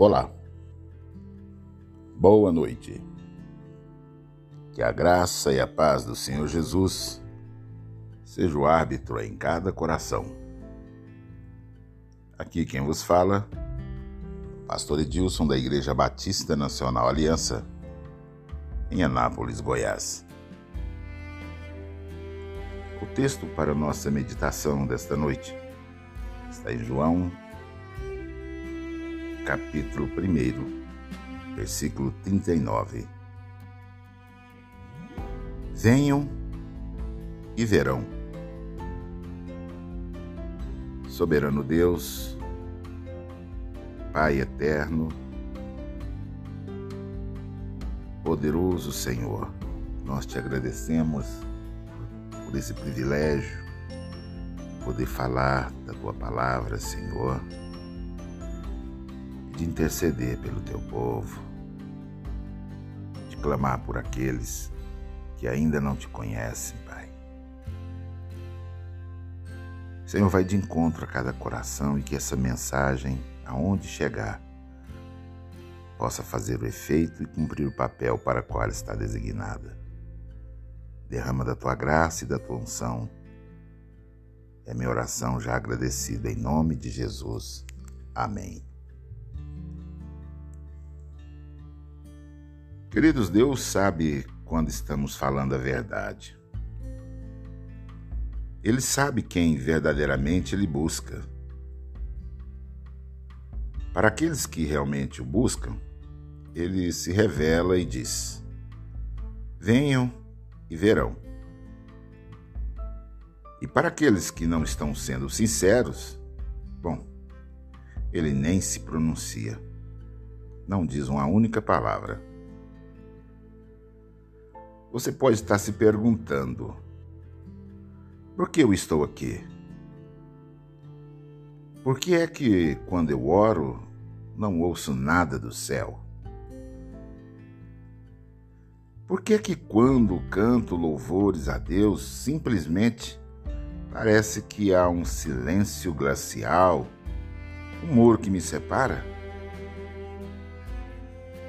Olá, boa noite. Que a graça e a paz do Senhor Jesus seja o árbitro em cada coração. Aqui quem vos fala, Pastor Edilson da Igreja Batista Nacional Aliança, em Anápolis, Goiás. O texto para nossa meditação desta noite está em João capítulo 1, versículo 39. Venham e verão. Soberano Deus, Pai eterno, poderoso Senhor, nós te agradecemos por esse privilégio, poder falar da tua palavra, Senhor de interceder pelo teu povo, de clamar por aqueles que ainda não te conhecem, Pai. Senhor, vai de encontro a cada coração e que essa mensagem, aonde chegar, possa fazer o efeito e cumprir o papel para o qual está designada. Derrama da tua graça e da tua unção. É minha oração já agradecida em nome de Jesus. Amém. Queridos, Deus sabe quando estamos falando a verdade. Ele sabe quem verdadeiramente ele busca. Para aqueles que realmente o buscam, ele se revela e diz: Venham e verão. E para aqueles que não estão sendo sinceros, bom, ele nem se pronuncia, não diz uma única palavra. Você pode estar se perguntando: por que eu estou aqui? Por que é que, quando eu oro, não ouço nada do céu? Por que é que, quando canto louvores a Deus, simplesmente parece que há um silêncio glacial, um muro que me separa?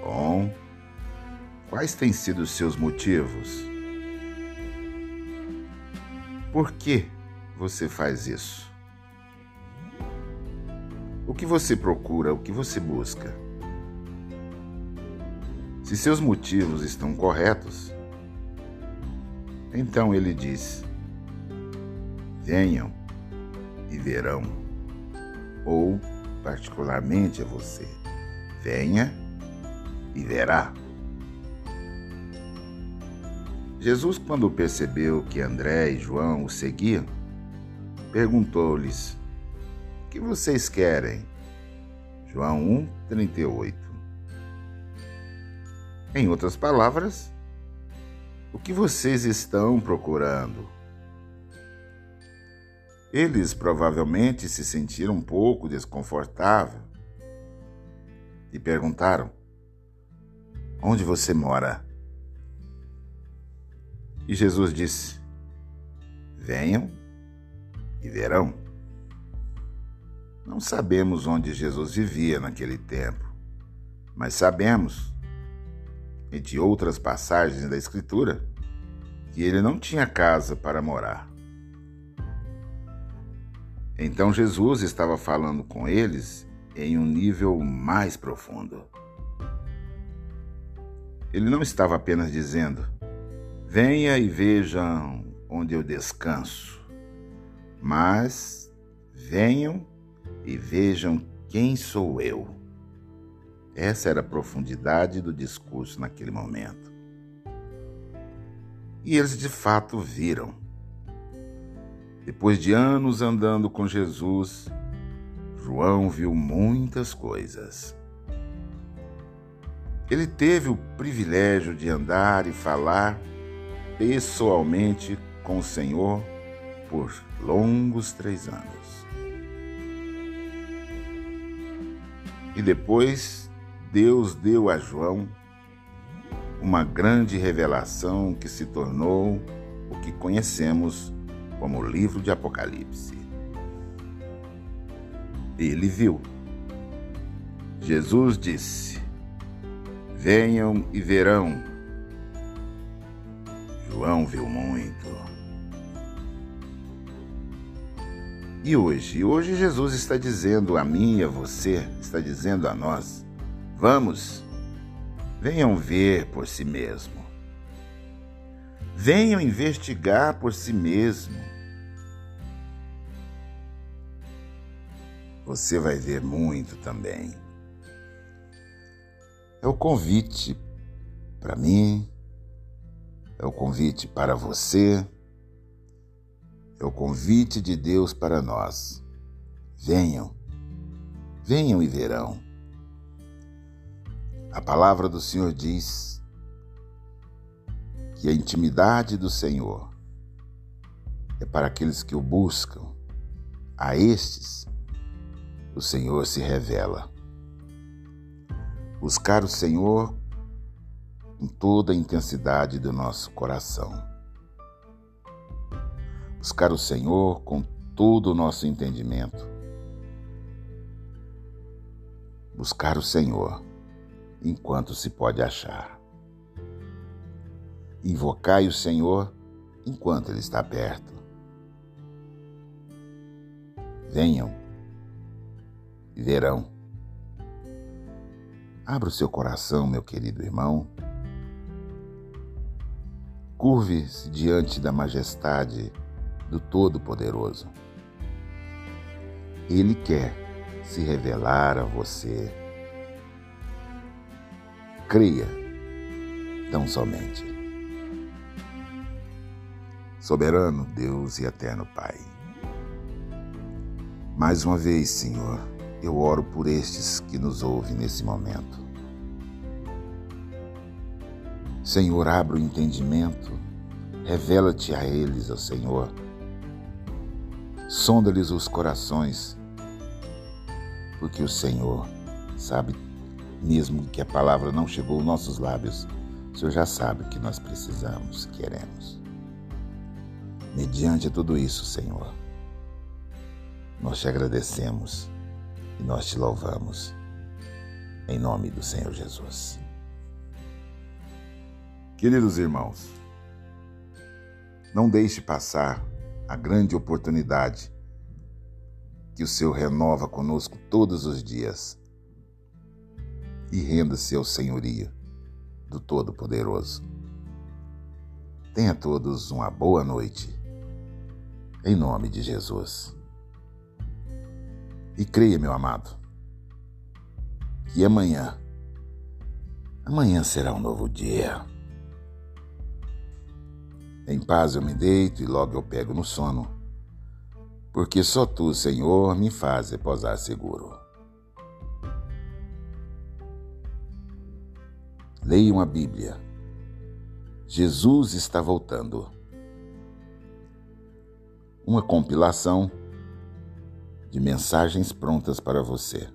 Bom, Quais têm sido os seus motivos? Por que você faz isso? O que você procura, o que você busca? Se seus motivos estão corretos, então ele diz: venham e verão. Ou, particularmente a você, venha e verá. Jesus, quando percebeu que André e João o seguiam, perguntou-lhes: O que vocês querem? João 1, 38. Em outras palavras, o que vocês estão procurando? Eles provavelmente se sentiram um pouco desconfortáveis e perguntaram: Onde você mora? E Jesus disse: Venham e verão. Não sabemos onde Jesus vivia naquele tempo, mas sabemos, entre outras passagens da Escritura, que ele não tinha casa para morar. Então Jesus estava falando com eles em um nível mais profundo. Ele não estava apenas dizendo: Venha e vejam onde eu descanso, mas venham e vejam quem sou eu. Essa era a profundidade do discurso naquele momento. E eles de fato viram. Depois de anos andando com Jesus, João viu muitas coisas. Ele teve o privilégio de andar e falar pessoalmente com o Senhor por longos três anos. E depois Deus deu a João uma grande revelação que se tornou o que conhecemos como o livro de Apocalipse. Ele viu Jesus disse: Venham e verão. João viu muito. E hoje? Hoje Jesus está dizendo a mim e a você, está dizendo a nós: Vamos, venham ver por si mesmo. Venham investigar por si mesmo. Você vai ver muito também. É o convite para mim, é o convite para você, é o convite de Deus para nós. Venham, venham e verão. A palavra do Senhor diz que a intimidade do Senhor é para aqueles que o buscam. A estes, o Senhor se revela. Buscar o Senhor com toda a intensidade do nosso coração. Buscar o Senhor com todo o nosso entendimento. Buscar o Senhor enquanto se pode achar. Invocai o Senhor enquanto Ele está perto. Venham e verão. Abra o seu coração, meu querido irmão. Curve-se diante da majestade do Todo-Poderoso. Ele quer se revelar a você. Creia, tão somente. Soberano Deus e eterno Pai. Mais uma vez, Senhor, eu oro por estes que nos ouvem nesse momento. Senhor, abra o entendimento, revela-te a eles, ó Senhor. Sonda-lhes os corações, porque o Senhor sabe, mesmo que a palavra não chegou aos nossos lábios, o Senhor já sabe o que nós precisamos, queremos. Mediante tudo isso, Senhor, nós te agradecemos e nós te louvamos. Em nome do Senhor Jesus. Queridos irmãos, não deixe passar a grande oportunidade que o Senhor renova conosco todos os dias e renda-se ao senhorio do Todo-Poderoso. Tenha todos uma boa noite em nome de Jesus. E creia, meu amado, que amanhã, amanhã será um novo dia. Em paz eu me deito e logo eu pego no sono, porque só tu, Senhor, me faz repousar seguro. Leiam a Bíblia. Jesus está voltando uma compilação de mensagens prontas para você.